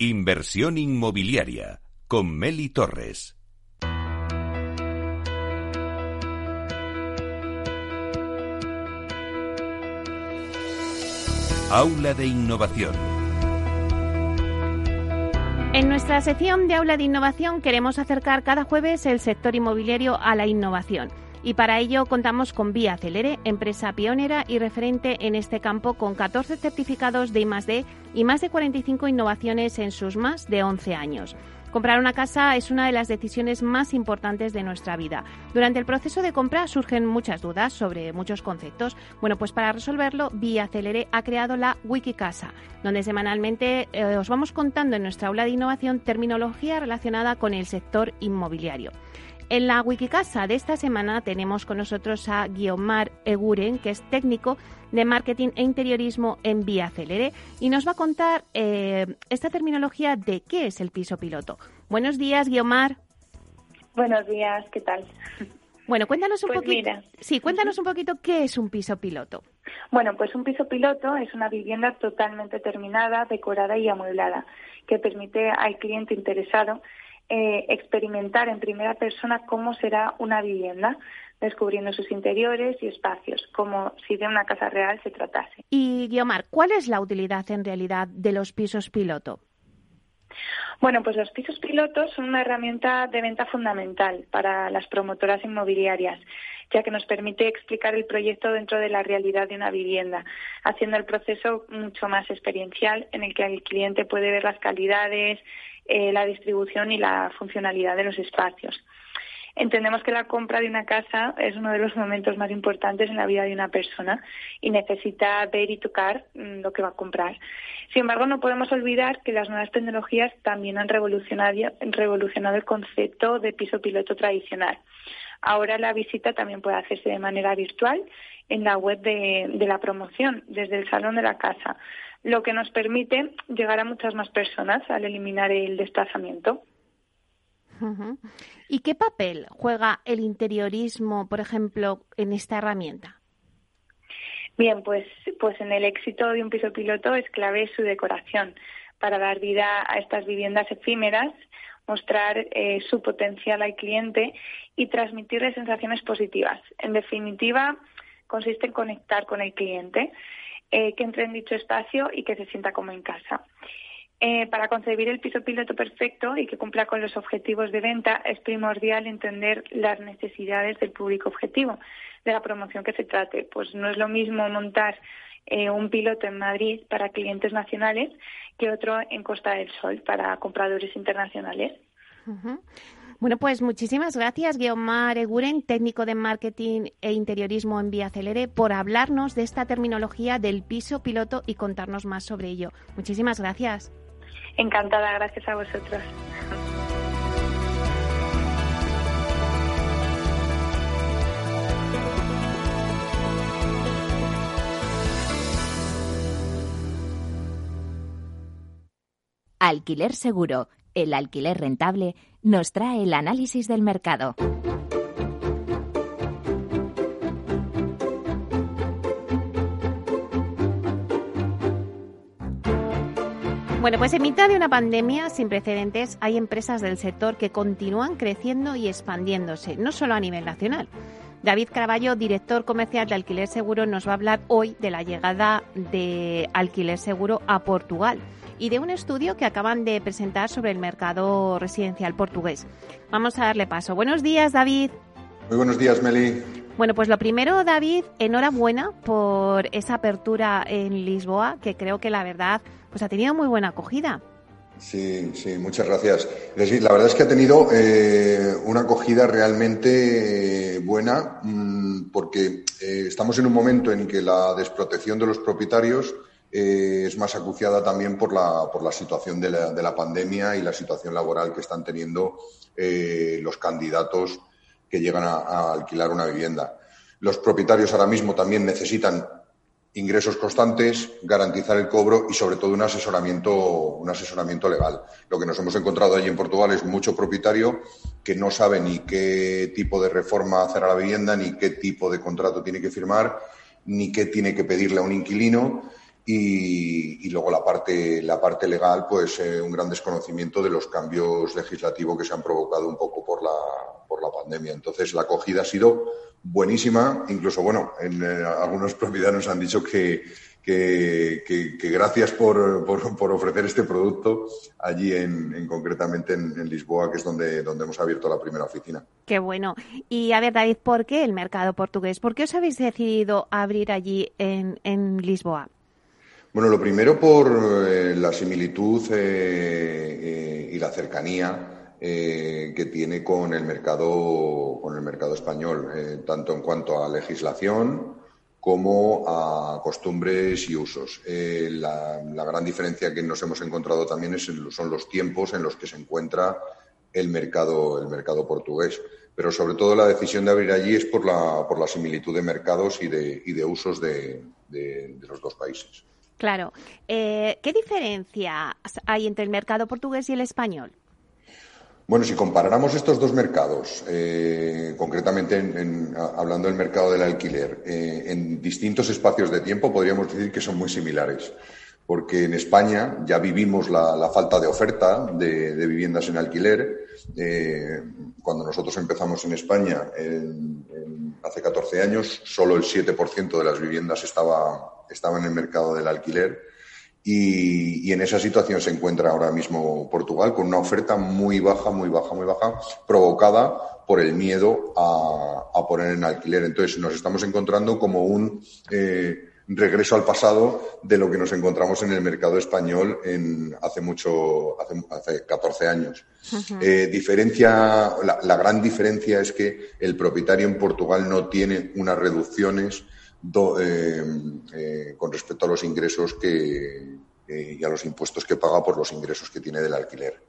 Inversión inmobiliaria con Meli Torres. Aula de Innovación. En nuestra sección de Aula de Innovación queremos acercar cada jueves el sector inmobiliario a la innovación. Y para ello contamos con Vía Celere, empresa pionera y referente en este campo con 14 certificados de I+D y más de 45 innovaciones en sus más de 11 años. Comprar una casa es una de las decisiones más importantes de nuestra vida. Durante el proceso de compra surgen muchas dudas sobre muchos conceptos. Bueno, pues para resolverlo, Vía Celere ha creado la Wikicasa, donde semanalmente eh, os vamos contando en nuestra aula de innovación terminología relacionada con el sector inmobiliario. En la Wikicasa de esta semana tenemos con nosotros a Guiomar Eguren, que es técnico de marketing e interiorismo en Vía Celere, y nos va a contar eh, esta terminología de qué es el piso piloto. Buenos días, Guiomar. Buenos días, ¿qué tal? Bueno, cuéntanos un Pues poquito. mira. Sí, cuéntanos un poquito qué es un piso piloto. Bueno, pues un piso piloto es una vivienda totalmente terminada, decorada y amueblada, que permite al cliente interesado eh, experimentar en primera persona cómo será una vivienda, descubriendo sus interiores y espacios, como si de una casa real se tratase. Y Guiomar, ¿cuál es la utilidad en realidad de los pisos piloto? Bueno, pues los pisos pilotos son una herramienta de venta fundamental para las promotoras inmobiliarias, ya que nos permite explicar el proyecto dentro de la realidad de una vivienda, haciendo el proceso mucho más experiencial en el que el cliente puede ver las calidades, eh, la distribución y la funcionalidad de los espacios. Entendemos que la compra de una casa es uno de los momentos más importantes en la vida de una persona y necesita ver y tocar mm, lo que va a comprar. Sin embargo, no podemos olvidar que las nuevas tecnologías también han revolucionado, revolucionado el concepto de piso piloto tradicional. Ahora la visita también puede hacerse de manera virtual en la web de, de la promoción, desde el salón de la casa, lo que nos permite llegar a muchas más personas al eliminar el desplazamiento. ¿Y qué papel juega el interiorismo, por ejemplo, en esta herramienta? Bien, pues, pues en el éxito de un piso piloto es clave su decoración para dar vida a estas viviendas efímeras, mostrar eh, su potencial al cliente y transmitirle sensaciones positivas. En definitiva, consiste en conectar con el cliente, eh, que entre en dicho espacio y que se sienta como en casa. Eh, para concebir el piso piloto perfecto y que cumpla con los objetivos de venta es primordial entender las necesidades del público objetivo de la promoción que se trate. Pues no es lo mismo montar eh, un piloto en Madrid para clientes nacionales que otro en Costa del Sol para compradores internacionales. Bueno, pues muchísimas gracias, Guiomar Eguren, técnico de marketing e interiorismo en Vía Celere, por hablarnos de esta terminología del piso piloto y contarnos más sobre ello. Muchísimas gracias. Encantada, gracias a vosotros. Alquiler Seguro, el alquiler rentable, nos trae el análisis del mercado. Bueno, pues en mitad de una pandemia sin precedentes hay empresas del sector que continúan creciendo y expandiéndose, no solo a nivel nacional. David Caraballo, director comercial de Alquiler Seguro, nos va a hablar hoy de la llegada de Alquiler Seguro a Portugal y de un estudio que acaban de presentar sobre el mercado residencial portugués. Vamos a darle paso. Buenos días, David. Muy buenos días, Meli. Bueno, pues lo primero, David, enhorabuena por esa apertura en Lisboa, que creo que la verdad ha tenido muy buena acogida. Sí, sí, muchas gracias. Es decir, la verdad es que ha tenido eh, una acogida realmente eh, buena mmm, porque eh, estamos en un momento en que la desprotección de los propietarios es más acuciada también por la, por la situación de la, de la pandemia y la situación laboral que están teniendo los candidatos que llegan a alquilar una vivienda. Los propietarios ahora mismo también necesitan ingresos constantes, garantizar el cobro y sobre todo un asesoramiento, un asesoramiento legal. Lo que nos hemos encontrado allí en Portugal es mucho propietario que no sabe ni qué tipo de reforma hacer a la vivienda, ni qué tipo de contrato tiene que firmar, ni qué tiene que pedirle a un inquilino y, luego la parte, la parte legal, pues eh, un gran desconocimiento de los cambios legislativos que se han provocado un poco por la, por la pandemia. Entonces, la acogida ha sido buenísima. Incluso, bueno, en, eh, algunos propietarios han dicho que, que, gracias por, por, ofrecer este producto allí en, concretamente en, Lisboa, que es donde, donde hemos abierto la primera oficina. Qué bueno. Y a ver, David, ¿por qué el mercado portugués? ¿Por qué os habéis decidido abrir allí en, en Lisboa? Bueno, lo primero por eh, la similitud eh, y la cercanía que tiene con el mercado con el mercado español, tanto en cuanto a legislación como a costumbres y usos. La, gran diferencia que nos hemos encontrado también es, son los tiempos en los que se encuentra el mercado, el mercado portugués. Pero sobre todo la decisión de abrir allí es por la, por la similitud de mercados y de, y de usos de los dos países. Claro. Eh, ¿Qué diferencia hay entre el mercado portugués y el español? Bueno, si comparáramos estos dos mercados, eh, concretamente hablando del mercado del alquiler, eh, en distintos espacios de tiempo podríamos decir que son muy similares, porque en España ya vivimos la, falta de oferta de, viviendas en alquiler. cuando nosotros empezamos en España hace 14 años, solo el 7% de las viviendas estaba estaba en el mercado del alquiler y, en esa situación se encuentra ahora mismo Portugal con una oferta muy baja, muy baja, muy baja, provocada por el miedo a, poner en alquiler. Entonces nos estamos encontrando como un eh, regreso al pasado de lo que nos encontramos en el mercado español en hace mucho, hace, 14 años. Eh, diferencia, la gran diferencia es que el propietario en Portugal no tiene unas reducciones eh, eh, con respecto a los ingresos que, y a los impuestos que paga por los ingresos que tiene del alquiler.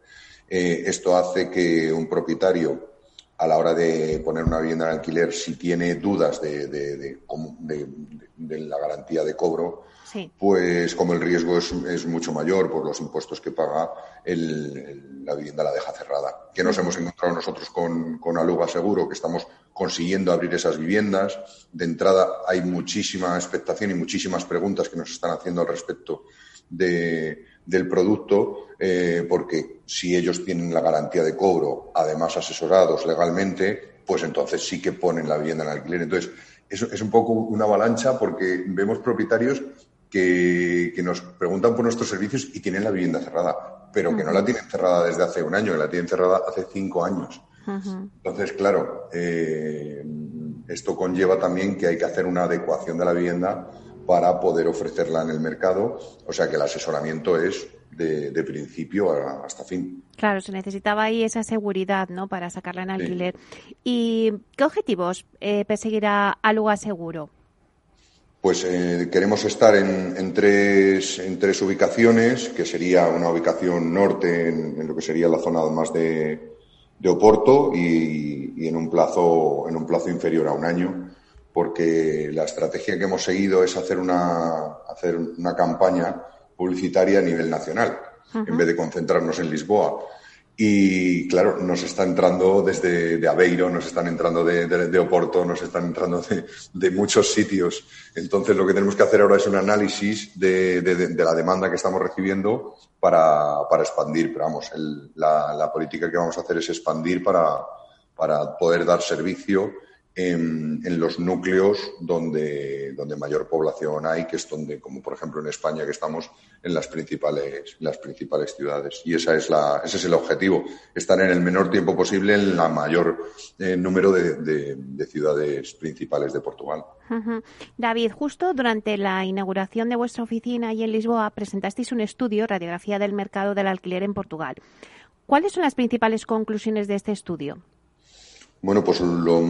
Eh, esto hace que un propietario, a la hora de poner una vivienda en alquiler, si tiene dudas de, de, la garantía de cobro, pues como el riesgo es, mucho mayor por los impuestos que paga, la vivienda la deja cerrada. ¿Qué nos hemos encontrado nosotros con, con Aluga Seguro? Que estamos consiguiendo abrir esas viviendas. De entrada hay muchísima expectación y muchísimas preguntas que nos están haciendo al respecto del producto, eh, porque si ellos tienen la garantía de cobro, además asesorados legalmente, pues entonces sí que ponen la vivienda en alquiler. Entonces, es, es un poco una avalancha porque vemos propietarios que, nos preguntan por nuestros servicios y tienen la vivienda cerrada, pero que no la tienen cerrada desde hace un año, que la tienen cerrada hace cinco años. Entonces, claro, eh, esto conlleva también que hay que hacer una adecuación de la vivienda para poder ofrecerla en el mercado, o sea que el asesoramiento es de, principio hasta fin. Claro, se necesitaba ahí esa seguridad, ¿no? Para sacarla en alquiler. ¿Y qué objetivos eh, perseguirá Aluga Seguro? Pues eh, queremos estar en, tres, en tres ubicaciones, que sería una ubicación norte, en, lo que sería la zona más de, de Oporto, y, en, un plazo, en un plazo inferior a un año, porque la estrategia que hemos seguido es hacer una, hacer una campaña publicitaria a nivel nacional, en vez de concentrarnos en Lisboa. Y claro, nos está entrando desde de Aveiro, nos están entrando de, Oporto, nos están entrando de, muchos sitios. Entonces, lo que tenemos que hacer ahora es un análisis de, la demanda que estamos recibiendo para, expandir. Pero vamos, la, la, política que vamos a hacer es expandir para, para poder dar servicio en, los núcleos donde, donde mayor población hay, que es donde, como por ejemplo en España, que estamos en las principales, las principales ciudades. Y esa es la, ese es el objetivo, estar en el menor tiempo posible en la mayor eh, número de, ciudades principales de Portugal. David, justo durante la inauguración de vuestra oficina y en Lisboa presentasteis un estudio, Radiografía del Mercado del Alquiler en Portugal. ¿Cuáles son las principales conclusiones de este estudio? Bueno, pues lo,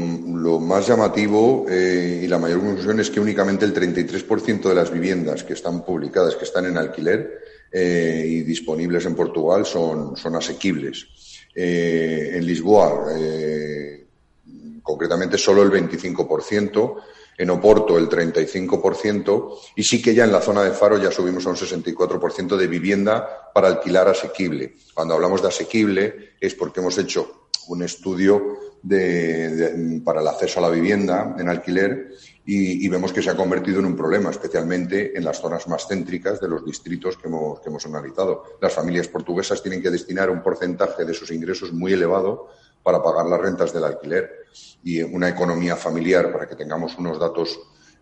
más llamativo eh, y la mayor conclusión es que únicamente el 33% de las viviendas que están publicadas, que están en alquiler eh, y disponibles en Portugal, son, son asequibles. Eh, en Lisboa, concretamente, solo el 25%. En Oporto, el 35%. Y sí que ya en la zona de Faro ya subimos a un 64% de vivienda para alquilar asequible. Cuando hablamos de asequible es porque hemos hecho un estudio para el acceso a la vivienda en alquiler y, vemos que se ha convertido en un problema, especialmente en las zonas más céntricas de los distritos que hemos, que hemos analizado. Las familias portuguesas tienen que destinar un porcentaje de sus ingresos muy elevado para pagar las rentas del alquiler y una economía familiar, para que tengamos unos datos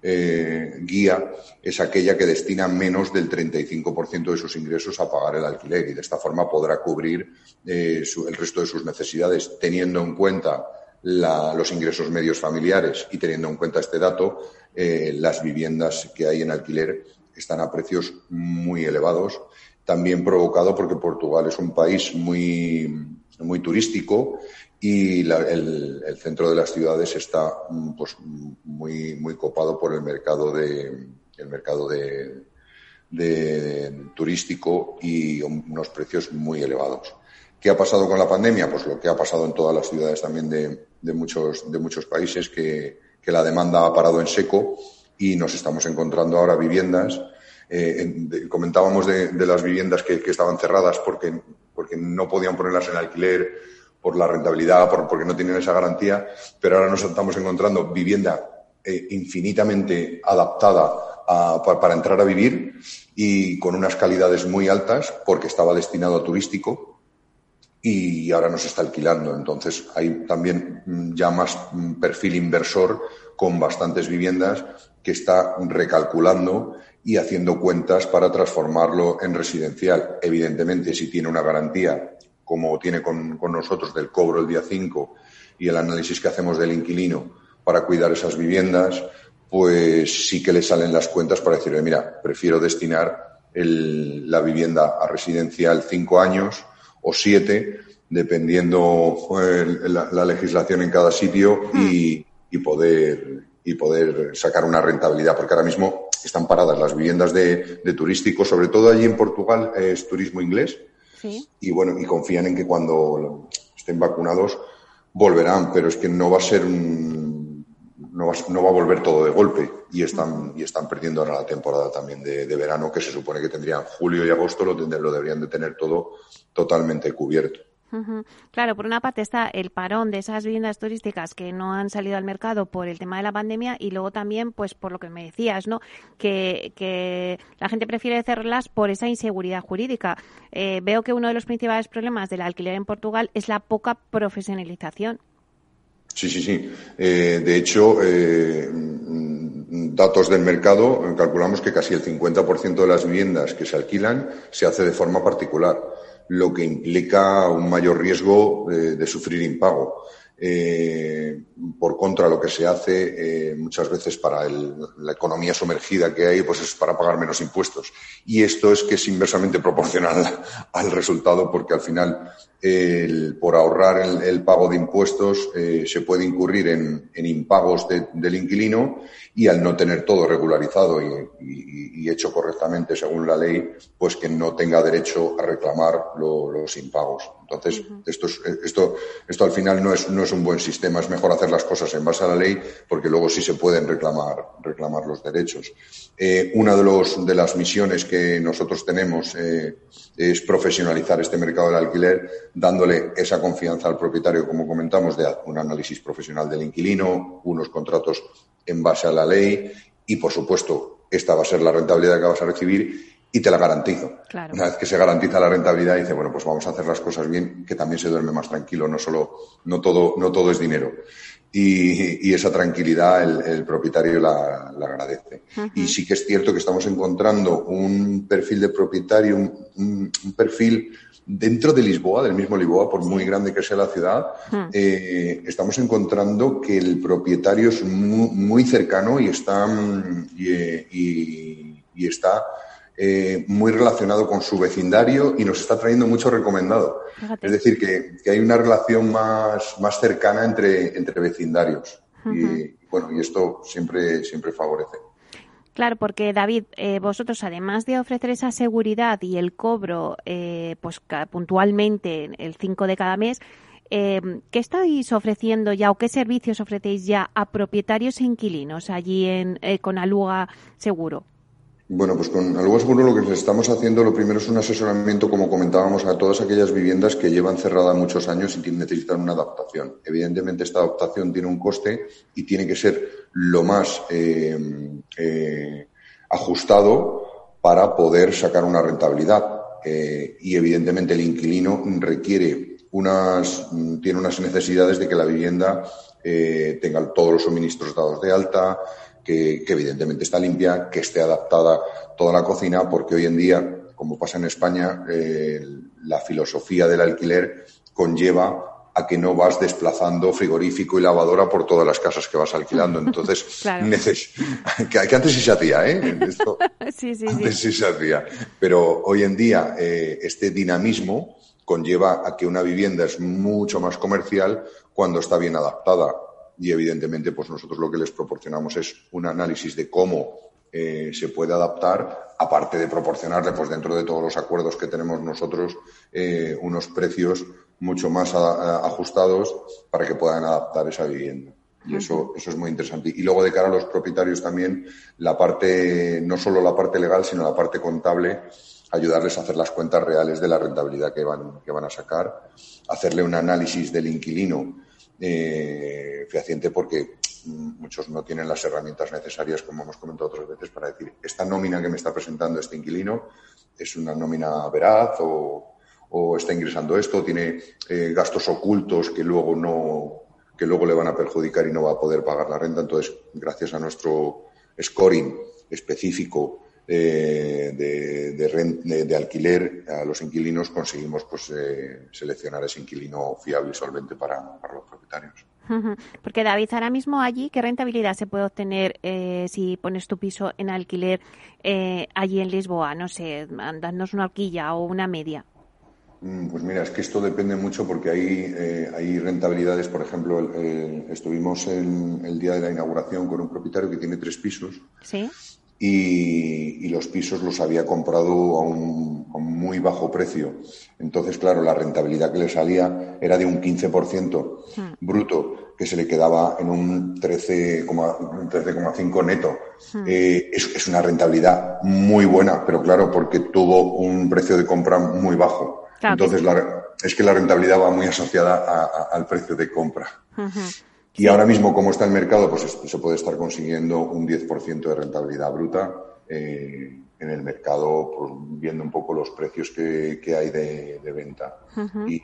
eh, guía, es aquella que destina menos del 35% de sus ingresos a pagar el alquiler y de esta forma podrá cubrir eh, el resto de sus necesidades, teniendo en cuenta los ingresos medios familiares y teniendo en cuenta este dato, eh, las viviendas que hay en alquiler están a precios muy elevados, también provocado porque Portugal es un país muy, muy turístico y el, centro de las ciudades está pues, muy, muy copado por el mercado de, el mercado de, de turístico y unos precios muy elevados. ¿Qué ha pasado con la pandemia? Pues lo que ha pasado en todas las ciudades también de, muchos, de muchos países, que, la demanda ha parado en seco y nos estamos encontrando ahora viviendas. Eh, comentábamos de, las viviendas que, estaban cerradas porque, porque no podían ponerlas en alquiler por la rentabilidad, por, porque no tienen esa garantía, pero ahora nos estamos encontrando vivienda eh, infinitamente adaptada para entrar a vivir y con unas calidades muy altas porque estaba destinado a turístico y ahora nos está alquilando. Entonces hay también mm, ya más mm, perfil inversor con bastantes viviendas que está recalculando y haciendo cuentas para transformarlo en residencial. Evidentemente, si tiene una garantía, como tiene con, nosotros del cobro el día 5 y el análisis que hacemos del inquilino para cuidar esas viviendas, pues sí que le salen las cuentas para decirle, mira, prefiero destinar la vivienda a residencial cinco años o siete, dependiendo la, legislación en cada sitio y, poder y poder sacar una rentabilidad, porque ahora mismo están paradas las viviendas de, turístico, sobre todo allí en Portugal es turismo inglés, y bueno, y confían en que cuando estén vacunados volverán, pero es que no va a ser un, no va, no va a volver todo de golpe y están, y están perdiendo ahora la temporada también de, verano que se supone que tendrían julio y agosto lo, lo deberían de tener todo totalmente cubierto. Claro, por una parte está el parón de esas viviendas turísticas que no han salido al mercado por el tema de la pandemia y luego también, pues por lo que me decías, ¿no? Que, la gente prefiere cerrarlas por esa inseguridad jurídica. Eh, veo que uno de los principales problemas del alquiler en Portugal es la poca profesionalización. Sí, sí, sí. Eh, de hecho, eh, datos del mercado, calculamos que casi el 50% de las viviendas que se alquilan se hace de forma particular, lo que implica un mayor riesgo de, sufrir impago. Eh, por contra, lo que se hace muchas veces para la economía sumergida que hay, pues es para pagar menos impuestos. Y esto es que es inversamente proporcional al resultado, porque al final por ahorrar el, pago de impuestos eh, se puede incurrir en, impagos del inquilino y al no tener todo regularizado y, hecho correctamente según la ley, pues que no tenga derecho a reclamar los impagos. Entonces, esto, esto, esto al final no es, no es un buen sistema, es mejor hacer las cosas en base a la ley porque luego sí se pueden reclamar, reclamar los derechos. Eh, una de, los, de las misiones que nosotros tenemos eh, es profesionalizar este mercado del alquiler dándole esa confianza al propietario, como comentamos, de un análisis profesional del inquilino, unos contratos en base a la ley y, por supuesto, esta va a ser la rentabilidad que vas a recibir y te la garantizo. Una vez que se garantiza la rentabilidad, dice, bueno, pues vamos a hacer las cosas bien, que también se duerme más tranquilo, no solo, no todo, no todo es dinero. Y, esa tranquilidad el, propietario la, agradece. Y sí que es cierto que estamos encontrando un perfil de propietario, un perfil dentro de Lisboa, del mismo Lisboa, por muy grande que sea la ciudad, eh, estamos encontrando que el propietario es muy, cercano y está, mm, y, está eh, muy relacionado con su vecindario y nos está trayendo mucho recomendado. Es decir, que, hay una relación más, más cercana entre, entre vecindarios. Y bueno, y esto siempre, siempre favorece. Claro, porque David, eh, vosotros además de ofrecer esa seguridad y el cobro eh, pues puntualmente el 5 de cada mes, eh, ¿qué estáis ofreciendo ya o qué servicios ofrecéis ya a propietarios e inquilinos allí en, con Aluga Seguro? Bueno, pues con Aluga Seguro lo que les estamos haciendo, lo primero es un asesoramiento, como comentábamos, a todas aquellas viviendas que llevan cerradas muchos años y necesitan una adaptación. Evidentemente, esta adaptación tiene un coste y tiene que ser lo más eh, eh, ajustado para poder sacar una rentabilidad. Eh, y evidentemente el inquilino requiere unas, tiene unas necesidades de que la vivienda tenga todos los suministros dados de alta, que, evidentemente está limpia, que esté adaptada toda la cocina, porque hoy en día, como pasa en España, eh, la filosofía del alquiler conlleva a que no vas desplazando frigorífico y lavadora por todas las casas que vas alquilando. Entonces, que, antes sí se hacía, ¿eh? sí, sí, antes sí. se hacía. Pero hoy en día eh, este dinamismo conlleva a que una vivienda es mucho más comercial cuando está bien adaptada y evidentemente pues nosotros lo que les proporcionamos es un análisis de cómo eh, se puede adaptar, aparte de proporcionarle pues dentro de todos los acuerdos que tenemos nosotros eh, unos precios mucho más ajustados para que puedan adaptar esa vivienda. Y eso, eso es muy interesante. Y luego de cara a los propietarios también, la parte, no solo la parte legal, sino la parte contable, ayudarles a hacer las cuentas reales de la rentabilidad que van, que van a sacar, hacerle un análisis del inquilino eh, fehaciente porque mm, muchos no tienen las herramientas necesarias, como hemos comentado otras veces, para decir, esta nómina que me está presentando este inquilino es una nómina veraz o, está ingresando esto, tiene eh, gastos ocultos que luego no que luego le van a perjudicar y no va a poder pagar la renta. Entonces, gracias a nuestro scoring específico eh, de, de, alquiler a los inquilinos conseguimos pues eh, seleccionar ese inquilino fiable y solvente para, los propietarios. Porque David, ahora mismo allí, ¿qué rentabilidad se puede obtener eh, si pones tu piso en alquiler allí en Lisboa? No sé, darnos una horquilla o una media. Mm, pues mira, es que esto depende mucho porque hay, hay rentabilidades. Por ejemplo, estuvimos en el día de la inauguración con un propietario que tiene tres pisos. Sí y, los pisos los había comprado a un, muy bajo precio. Entonces, claro, la rentabilidad que le salía era de un 15% hmm. bruto, que se le quedaba en un 13,5 neto. Hmm. Eh, es, una rentabilidad muy buena, pero claro, porque tuvo un precio de compra muy bajo. Entonces, es que la rentabilidad va muy asociada al precio de compra. Y ahora mismo, como está el mercado, pues se puede estar consiguiendo un 10% de rentabilidad bruta eh, en el mercado, pues, viendo un poco los precios que, hay de, venta y,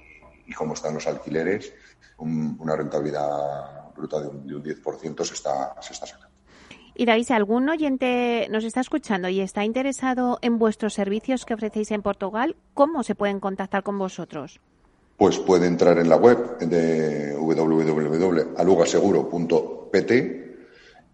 cómo están los alquileres, una rentabilidad bruta de un, 10% se está, se está sacando. Y David, si algún oyente nos está escuchando y está interesado en vuestros servicios que ofrecéis en Portugal, ¿cómo se pueden contactar con vosotros? Pues puede entrar en la web de www.alugaseguro.pt,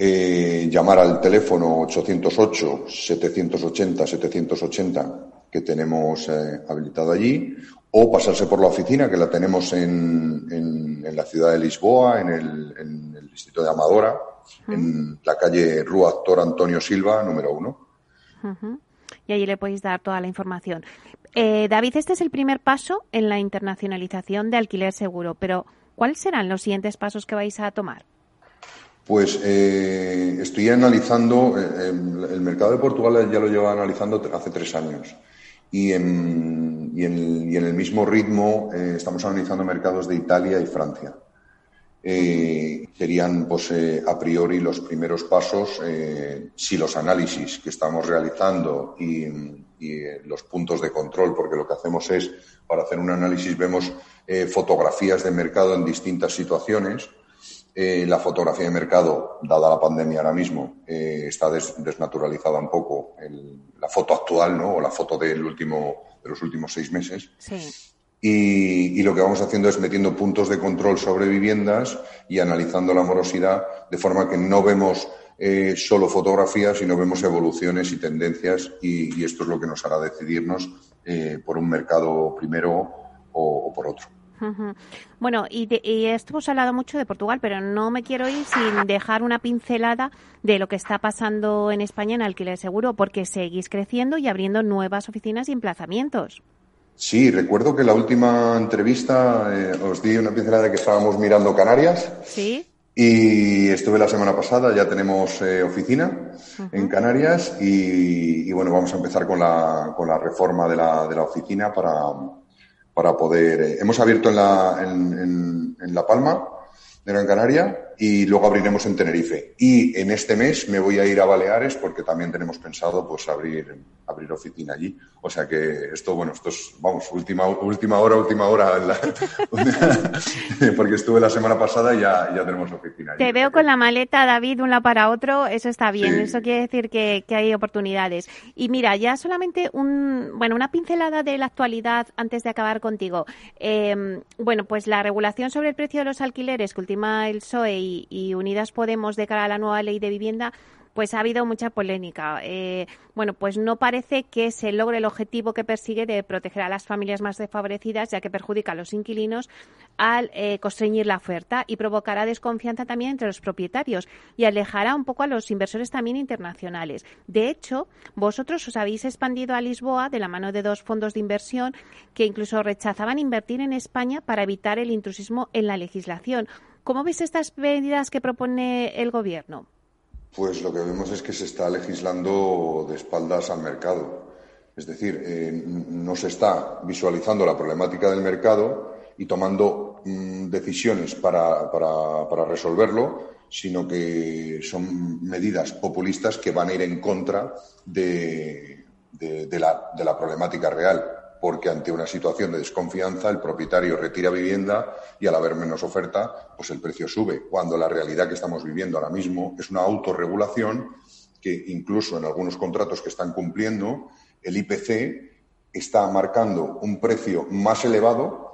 eh, llamar al teléfono 808-780-780 que tenemos eh, habilitado allí, o pasarse por la oficina que la tenemos en, en, la ciudad de Lisboa, en el, distrito de Amadora, en la calle Rua Actor Antonio Silva, número uno. Y allí le podéis dar toda la información. Eh, David, este es el primer paso en la internacionalización de alquiler seguro, pero ¿cuáles serán los siguientes pasos que vais a tomar? Pues eh, estoy analizando, eh, el, mercado de Portugal ya lo lleva analizando hace tres años y en, el, mismo ritmo estamos analizando mercados de Italia y Francia. serían pues, a priori los primeros pasos si los análisis que estamos realizando y, y eh, los puntos de control, porque lo que hacemos es, para hacer un análisis, vemos eh, fotografías de mercado en distintas situaciones. Eh, la fotografía de mercado, dada la pandemia ahora mismo, está desnaturalizada un poco. la foto actual, ¿no? O la foto del último, de los últimos seis meses. Y, y, lo que vamos haciendo es metiendo puntos de control sobre viviendas y analizando la morosidad de forma que no vemos eh, solo fotografías, sino vemos evoluciones y tendencias y, esto es lo que nos hará decidirnos eh, por un mercado primero o, por otro. Bueno, y, esto hemos hablado mucho de Portugal, pero no me quiero ir sin dejar una pincelada de lo que está pasando en España en alquiler seguro, porque seguís creciendo y abriendo nuevas oficinas y emplazamientos. Sí, recuerdo que la última entrevista eh, os di una pincelada de que estábamos mirando Canarias. Sí Y estuve la semana pasada, ya tenemos eh, oficina en Canarias y, bueno, vamos a empezar con la, con la reforma de la, de la oficina para, para poder. Eh, hemos abierto en La, en, en La Palma, de Gran Canaria, y luego abriremos en Tenerife. Y en este mes me voy a ir a Baleares porque también tenemos pensado pues abrir, abrir oficina allí. O sea que esto, bueno, esto es, vamos, última, última hora, última hora, porque estuve la semana pasada y ya, ya tenemos oficina. Allí. Te veo con la maleta, David, de un lado para otro, eso está bien, eso quiere decir que, que, hay oportunidades. Y mira, ya solamente un, bueno, una pincelada de la actualidad antes de acabar contigo. Eh, bueno, pues la regulación sobre el precio de los alquileres que ultima el PSOE y y, Unidas Podemos de cara a la nueva ley de vivienda, pues ha habido mucha polémica. Eh, bueno, pues no parece que se logre el objetivo que persigue de proteger a las familias más desfavorecidas, ya que perjudica a los inquilinos al eh, constreñir la oferta y provocará desconfianza también entre los propietarios y alejará un poco a los inversores también internacionales. De hecho, vosotros os habéis expandido a Lisboa de la mano de dos fondos de inversión que incluso rechazaban invertir en España para evitar el intrusismo en la legislación. ¿Cómo veis estas medidas que propone el Gobierno? Pues lo que vemos es que se está legislando de espaldas al mercado. Es decir, eh, no se está visualizando la problemática del mercado y tomando mm, decisiones para, resolverlo, sino que son medidas populistas que van a ir en contra de la problemática real porque ante una situación de desconfianza el propietario retira vivienda y al haber menos oferta, pues el precio sube, cuando la realidad que estamos viviendo ahora mismo es una autorregulación que incluso en algunos contratos que están cumpliendo, el IPC está marcando un precio más elevado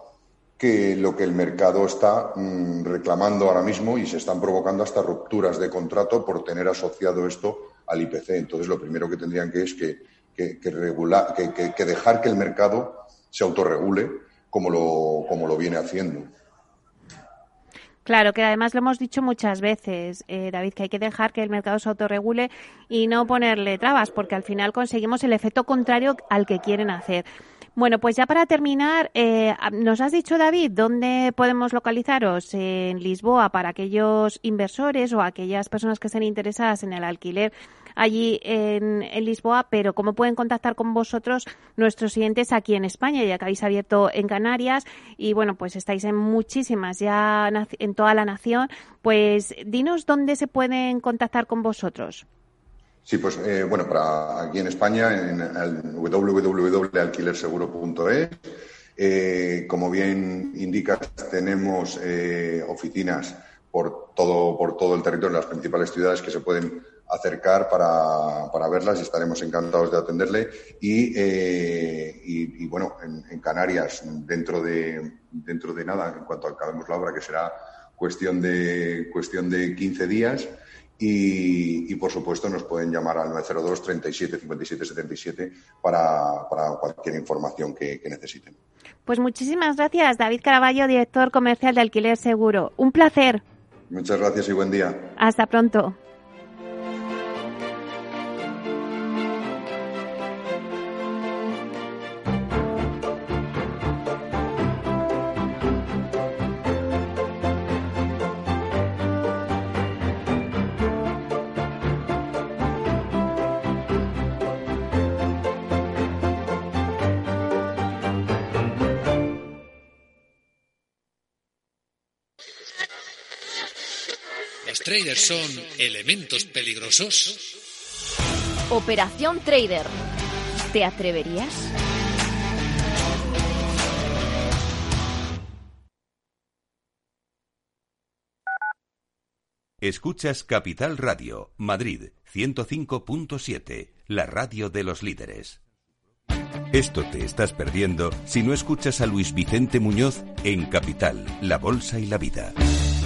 que lo que el mercado está mm, reclamando ahora mismo y se están provocando hasta rupturas de contrato por tener asociado esto al IPC. Entonces, lo primero que tendrían que es que que, que, que, dejar que el mercado se autorregule como lo, como lo viene haciendo. Claro, que además lo hemos dicho muchas veces, eh, David, que hay que dejar que el mercado se autorregule y no ponerle trabas, porque al final conseguimos el efecto contrario al que quieren hacer. Bueno, pues ya para terminar, eh, nos has dicho, David, dónde podemos localizaros en Lisboa para aquellos inversores o aquellas personas que estén interesadas en el alquiler allí en, Lisboa, pero cómo pueden contactar con vosotros nuestros clientes aquí en España, ya que habéis abierto en Canarias y bueno, pues estáis en muchísimas ya en toda la nación. Pues dinos dónde se pueden contactar con vosotros. Sí, pues eh, bueno, para aquí en España, en www.alquilerseguro.es. Eh, como bien indicas, tenemos eh, oficinas por todo, por todo el territorio, en las principales ciudades que se pueden acercar para, para verlas y estaremos encantados de atenderle. Y, eh, y, bueno, en, Canarias, dentro de, dentro de nada, en cuanto acabemos la obra, que será cuestión de, cuestión de 15 días. Y, y, por supuesto nos pueden llamar al 902 37 57 77 para, para cualquier información que, que, necesiten. Pues muchísimas gracias, David Caraballo, director comercial de Alquiler Seguro. Un placer. Muchas gracias y buen día. Hasta pronto. Traders son elementos peligrosos? Operación Trader. ¿Te atreverías? Escuchas Capital Radio, Madrid 105.7, la radio de los líderes. Esto te estás perdiendo si no escuchas a Luis Vicente Muñoz en Capital, La Bolsa y la Vida.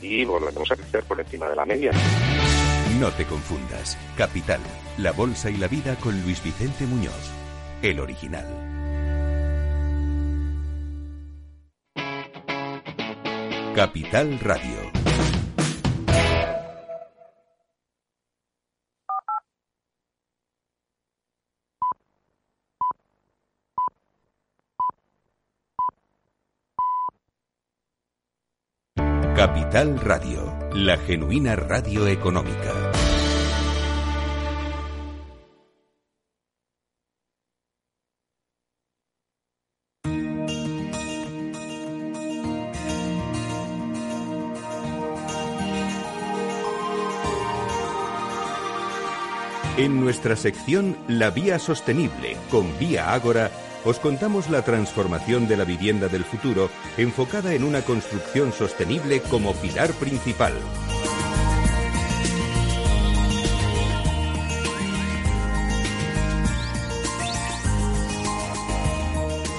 y volveremos a crecer por encima de la media. No te confundas. Capital, la bolsa y la vida con Luis Vicente Muñoz, el original. Capital Radio. Capital Radio, la genuina radio económica. En nuestra sección La Vía Sostenible con Vía Ágora os contamos la transformación de la vivienda del futuro enfocada en una construcción sostenible como pilar principal.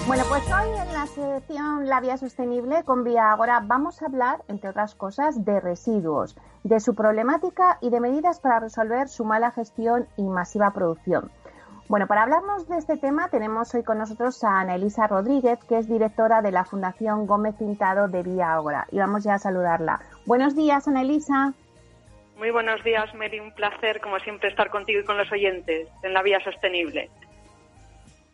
Bueno, pues hoy en la sección La Vía Sostenible con Vía Agora vamos a hablar, entre otras cosas, de residuos, de su problemática y de medidas para resolver su mala gestión y masiva producción. Bueno, para hablarnos de este tema tenemos hoy con nosotros a Ana Elisa Rodríguez, que es directora de la Fundación Gómez Pintado de Vía Ágora. Y vamos ya a saludarla. Buenos días, Ana Elisa. Muy buenos días, Mary. Un placer, como siempre, estar contigo y con los oyentes en la Vía Sostenible.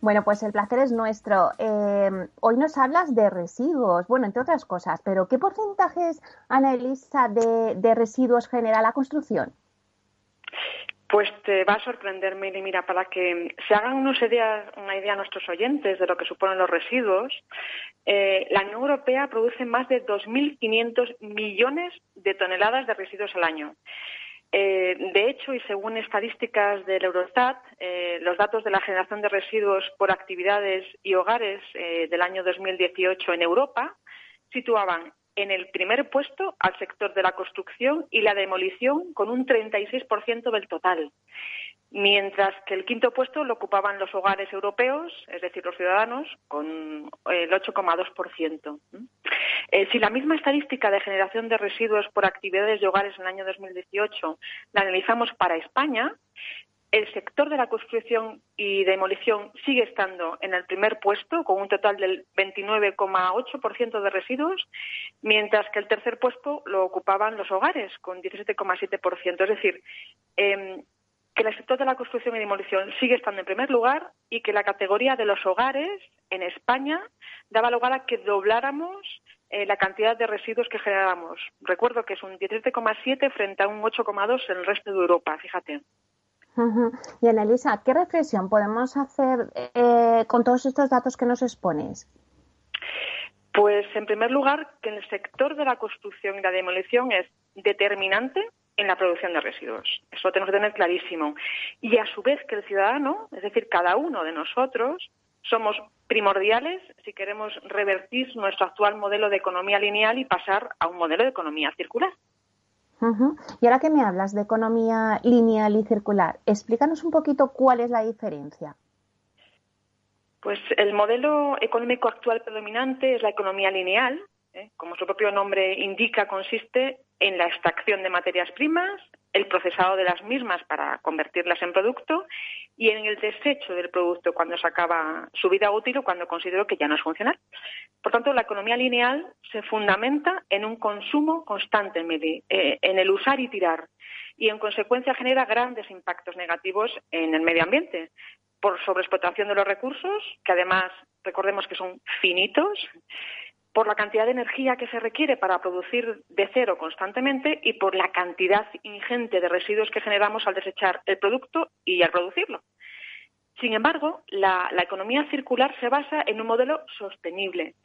Bueno, pues el placer es nuestro. Eh, hoy nos hablas de residuos, bueno, entre otras cosas, pero ¿qué porcentajes, Ana Elisa, de, de residuos genera la construcción? Pues te va a sorprender, Mili. Mira, para que se hagan una idea, una idea a nuestros oyentes de lo que suponen los residuos, eh, la Unión Europea produce más de 2.500 millones de toneladas de residuos al año. Eh, de hecho, y según estadísticas del Eurostat, eh, los datos de la generación de residuos por actividades y hogares del año 2018 en Europa situaban en el primer puesto al sector de la construcción y la demolición con un 36% del total, mientras que el quinto puesto lo ocupaban los hogares europeos, es decir, los ciudadanos, con el 8,2%. Eh, si la misma estadística de generación de residuos por actividades de hogares en el año 2018 la analizamos para España, el sector de la construcción y demolición sigue estando en el primer puesto, con un total del 29,8% de residuos, mientras que el tercer puesto lo ocupaban los hogares, con 17,7%. Es decir, em, que el sector de la construcción y demolición sigue estando en primer lugar y que la categoría de los hogares en España daba lugar a que dobláramos eh, la cantidad de residuos que generábamos. Recuerdo que es un 17,7 frente a un 8,2 en el resto de Europa, fíjate. Y Anelisa, ¿qué reflexión podemos hacer eh, con todos estos datos que nos expones? Pues, en primer lugar, que el sector de la construcción y la demolición es determinante en la producción de residuos. Eso lo tenemos que tener clarísimo. Y a su vez que el ciudadano, es decir, cada uno de nosotros, somos primordiales si queremos revertir nuestro actual modelo de economía lineal y pasar a un modelo de economía circular. Y ahora que me hablas de economía lineal y circular, explícanos un poquito cuál es la diferencia. Pues el modelo económico actual predominante es la economía lineal. ¿Eh? Como su propio nombre indica, consiste en la extracción de materias primas, el procesado de las mismas para convertirlas en producto y en el desecho del producto cuando se acaba su vida útil o cuando considero que ya no es funcional. Por tanto, la economía lineal se fundamenta en un consumo constante, eh, en el usar y tirar, y en consecuencia genera grandes impactos negativos en el medio ambiente por sobreexplotación de los recursos, que además recordemos que son finitos, por la cantidad de energía que se requiere para producir de cero constantemente y por la cantidad ingente de residuos que generamos al desechar el producto y al producirlo. Sin embargo, la, economía circular se basa en un modelo sostenible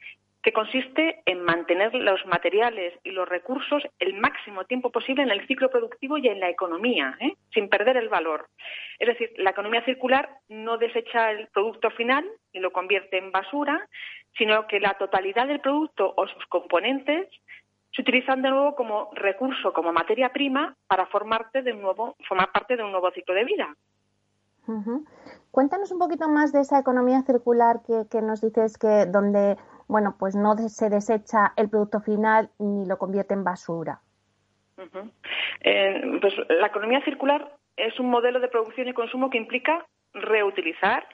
que consiste en mantener los materiales y los recursos el máximo tiempo posible en el ciclo productivo y en la economía, ¿eh? sin perder el valor. Es decir, la economía circular no desecha el producto final y lo convierte en basura, sino que la totalidad del producto o sus componentes se utilizan de nuevo como recurso, como materia prima, para formar de un nuevo, formar parte de un nuevo ciclo de vida. Cuéntanos un poquito más de esa economía circular que nos dices que donde bueno, pues no se desecha el producto final ni lo convierte en basura. Eh, pues la economía circular es un modelo de producción y consumo que implica reutilizar,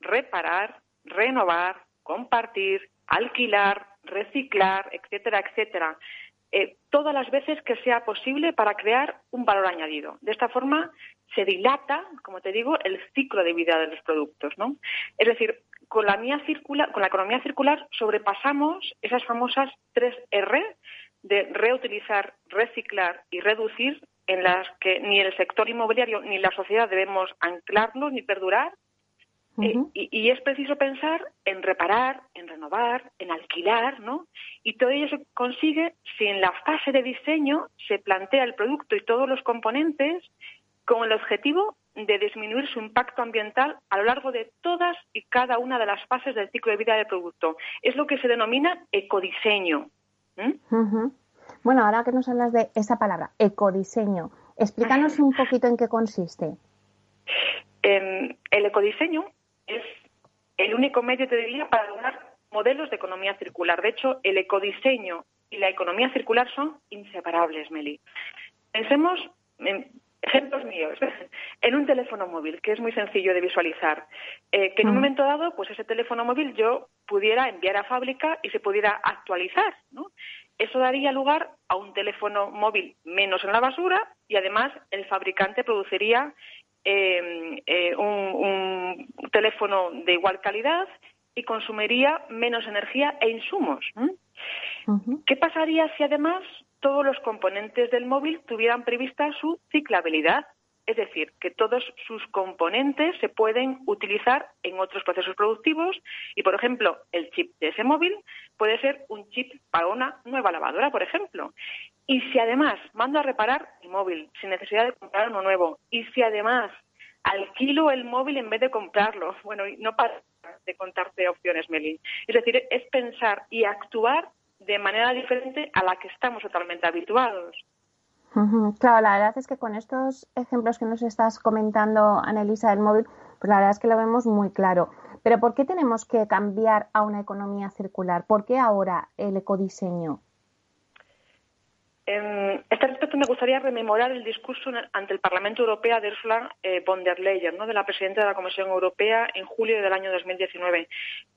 reparar, renovar, compartir, alquilar, reciclar, etcétera, etcétera. Eh, todas las veces que sea posible para crear un valor añadido. De esta forma se dilata, como te digo, el ciclo de vida de los productos, ¿no? Es decir, con la, con la economía circular sobrepasamos esas famosas tres R de reutilizar, reciclar y reducir en las que ni el sector inmobiliario ni la sociedad debemos anclarnos ni perdurar. Eh, y, es preciso pensar en reparar, en renovar, en alquilar, ¿no? Y todo ello se consigue si en la fase de diseño se plantea el producto y todos los componentes con el objetivo de disminuir su impacto ambiental a lo largo de todas y cada una de las fases del ciclo de vida del producto. Es lo que se denomina ecodiseño. Bueno, ahora que nos hablas de esa palabra, ecodiseño, explícanos un poquito en qué consiste. Em, el ecodiseño es el único medio, te diría, para lograr modelos de economía circular. De hecho, el ecodiseño y la economía circular son inseparables, Meli. Pensemos en ejemplos míos, en un teléfono móvil, que es muy sencillo de visualizar, eh, que en un mm. momento dado, pues ese teléfono móvil yo pudiera enviar a fábrica y se pudiera actualizar, ¿no? Eso daría lugar a un teléfono móvil menos en la basura y además el fabricante produciría em, eh, un, teléfono de igual calidad y consumiría menos energía e insumos. ¿Qué pasaría si además todos los componentes del móvil tuvieran prevista su ciclabilidad? Es decir, que todos sus componentes se pueden utilizar en otros procesos productivos y, por ejemplo, el chip de ese móvil puede ser un chip para una nueva lavadora, por ejemplo. Y si además mando a reparar el móvil sin necesidad de comprar uno nuevo, y si además alquilo el móvil en vez de comprarlo, bueno, no para de contarte opciones, Meli. Es decir, es pensar y actuar de manera diferente a la que estamos totalmente habituados. Claro, la verdad es que con estos ejemplos que nos estás comentando, Anelisa, del móvil, pues la verdad es que lo vemos muy claro. Pero ¿por qué tenemos que cambiar a una economía circular? ¿Por qué ahora el ecodiseño? En este respecto me gustaría rememorar el discurso ante el Parlamento Europeo de Ursula eh, von der Leyen, ¿no? de la presidenta de la Comisión Europea, en julio del año 2019,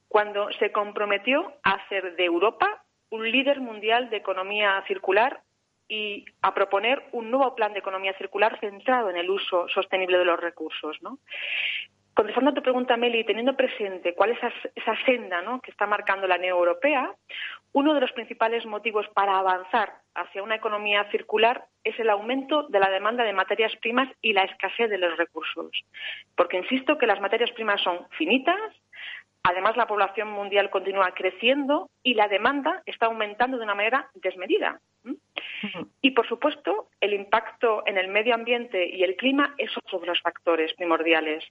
cuando se comprometió a hacer de Europa un líder mundial de economía circular y a proponer un nuevo plan de economía circular centrado en el uso sostenible de los recursos. Contestando a tu pregunta, Meli, teniendo presente cuál es esa, senda que está marcando la Unión Europea, uno de los principales motivos para avanzar hacia una economía circular es el aumento de la demanda de materias primas y la escasez de los recursos. Porque insisto que las materias primas son finitas, Además, la población mundial continúa creciendo y la demanda está aumentando de una manera desmedida. Y, por supuesto, el impacto en el medio ambiente y el clima es otro de los factores primordiales.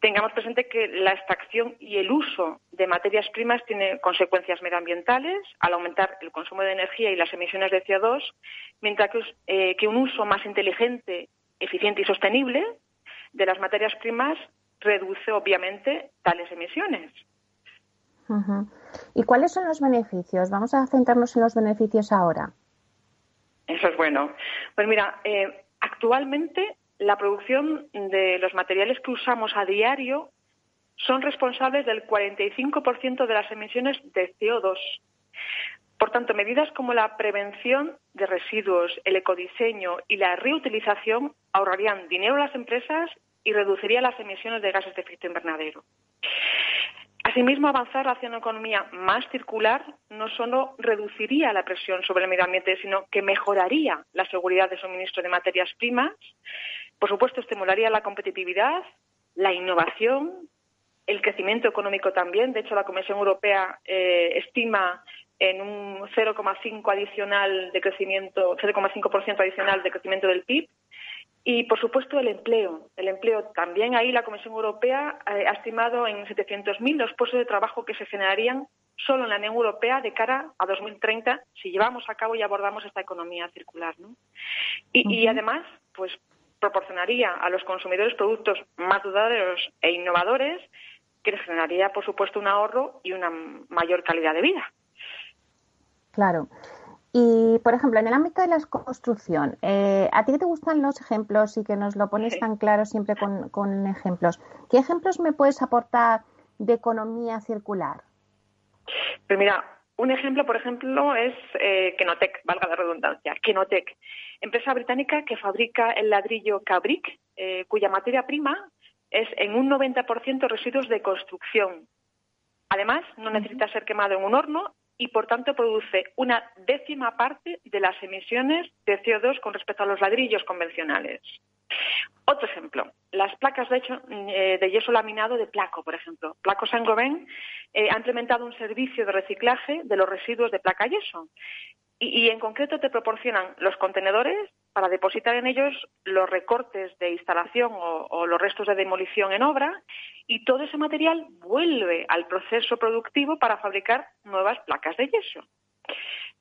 Tengamos presente que la extracción y el uso de materias primas tiene consecuencias medioambientales al aumentar el consumo de energía y las emisiones de CO2, mientras que, eh, que un uso más inteligente, eficiente y sostenible de las materias primas reduce obviamente tales emisiones. ¿Y cuáles son los beneficios? Vamos a centrarnos en los beneficios ahora. Eso es bueno. Pues mira, eh, actualmente la producción de los materiales que usamos a diario son responsables del 45% de las emisiones de CO2. Por tanto, medidas como la prevención de residuos, el ecodiseño y la reutilización ahorrarían dinero a las empresas y reduciría las emisiones de gases de efecto invernadero. Asimismo, avanzar hacia una economía más circular no solo reduciría la presión sobre el medio ambiente, sino que mejoraría la seguridad de suministro de materias primas. Por supuesto, estimularía la competitividad, la innovación, el crecimiento económico también. De hecho, la Comisión Europea eh, estima en un 0,5 adicional de crecimiento, 0,5% adicional de crecimiento del PIB y, por supuesto, el empleo. El empleo también ahí la Comisión Europea eh, ha estimado en 700.000 los puestos de trabajo que se generarían solo en la Unión Europea de cara a 2030 si llevamos a cabo y abordamos esta economía circular. Y, además, pues proporcionaría a los consumidores productos más duraderos e innovadores que les generaría, por supuesto, un ahorro y una mayor calidad de vida. Claro. Y, por ejemplo, en el ámbito de la construcción, eh, ¿a ti te gustan los ejemplos y que nos lo pones tan claro siempre con, ejemplos? ¿Qué ejemplos me puedes aportar de economía circular? Pues mira, un ejemplo, por ejemplo, es eh, Kenotec, valga la redundancia, Kenotec, empresa británica que fabrica el ladrillo Cabric, eh, cuya materia prima es en un 90% residuos de construcción. Además, no necesita ser quemado en un horno y, por tanto, produce una décima parte de las emisiones de CO2 con respecto a los ladrillos convencionales. Otro ejemplo, las placas eh, de yeso laminado de Placo, por ejemplo. Placo Saint-Gobain eh, ha implementado un servicio de reciclaje de los residuos de placa yeso y, en concreto te proporcionan los contenedores para depositar en ellos los recortes de instalación o, los restos de demolición en obra y todo ese material vuelve al proceso productivo para fabricar nuevas placas de yeso.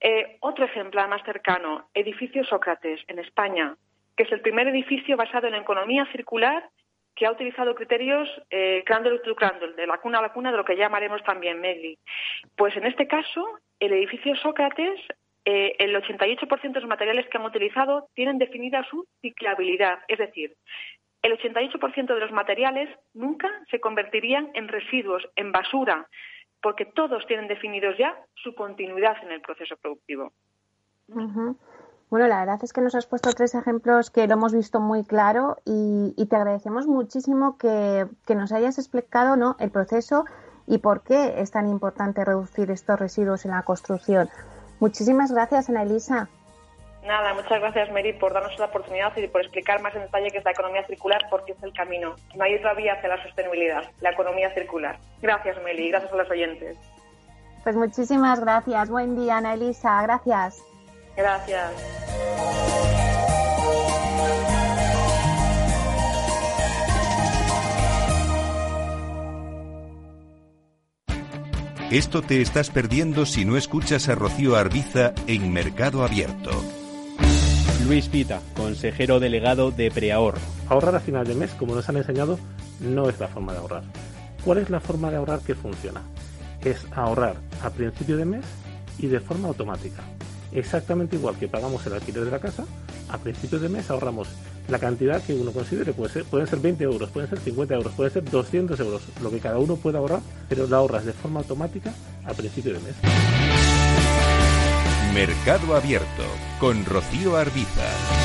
Eh, otro ejemplo más cercano, edificio Sócrates en España, que es el primer edificio basado en la economía circular que ha utilizado criterios eh, crandle to crandle, de la cuna a la cuna, de lo que llamaremos también MEDI. Pues en este caso, el edificio Sócrates eh, el 88% de los materiales que han utilizado tienen definida su ciclabilidad, es decir, el 88% de los materiales nunca se convertirían en residuos, en basura, porque todos tienen definidos ya su continuidad en el proceso productivo. Bueno, la verdad es que nos has puesto tres ejemplos que lo hemos visto muy claro y, te agradecemos muchísimo que, que, nos hayas explicado ¿no? el proceso y por qué es tan importante reducir estos residuos en la construcción. Muchísimas gracias, Ana Elisa. Nada, muchas gracias, Mary, por darnos la oportunidad y por explicar más en detalle qué es la economía circular, porque es el camino. No hay otra vía hacia la sostenibilidad, la economía circular. Gracias, Meli, gracias a los oyentes. Pues muchísimas gracias. Buen día, Ana Elisa. Gracias. Gracias. Esto te estás perdiendo si no escuchas a Rocío Arbiza en Mercado Abierto. Luis Pita, consejero delegado de Preahorro. Ahorrar a final de mes, como nos han enseñado, no es la forma de ahorrar. ¿Cuál es la forma de ahorrar que funciona? Es ahorrar a principio de mes y de forma automática. Exactamente igual que pagamos el alquiler de la casa, a principio de mes ahorramos la cantidad que uno considere. Puede ser, pueden ser 20 euros, pueden ser 50 euros, pueden ser 200 euros, lo que cada uno pueda ahorrar, pero lo ahorras de forma automática a principio de mes. Mercado Abierto con Rocío Arbiza.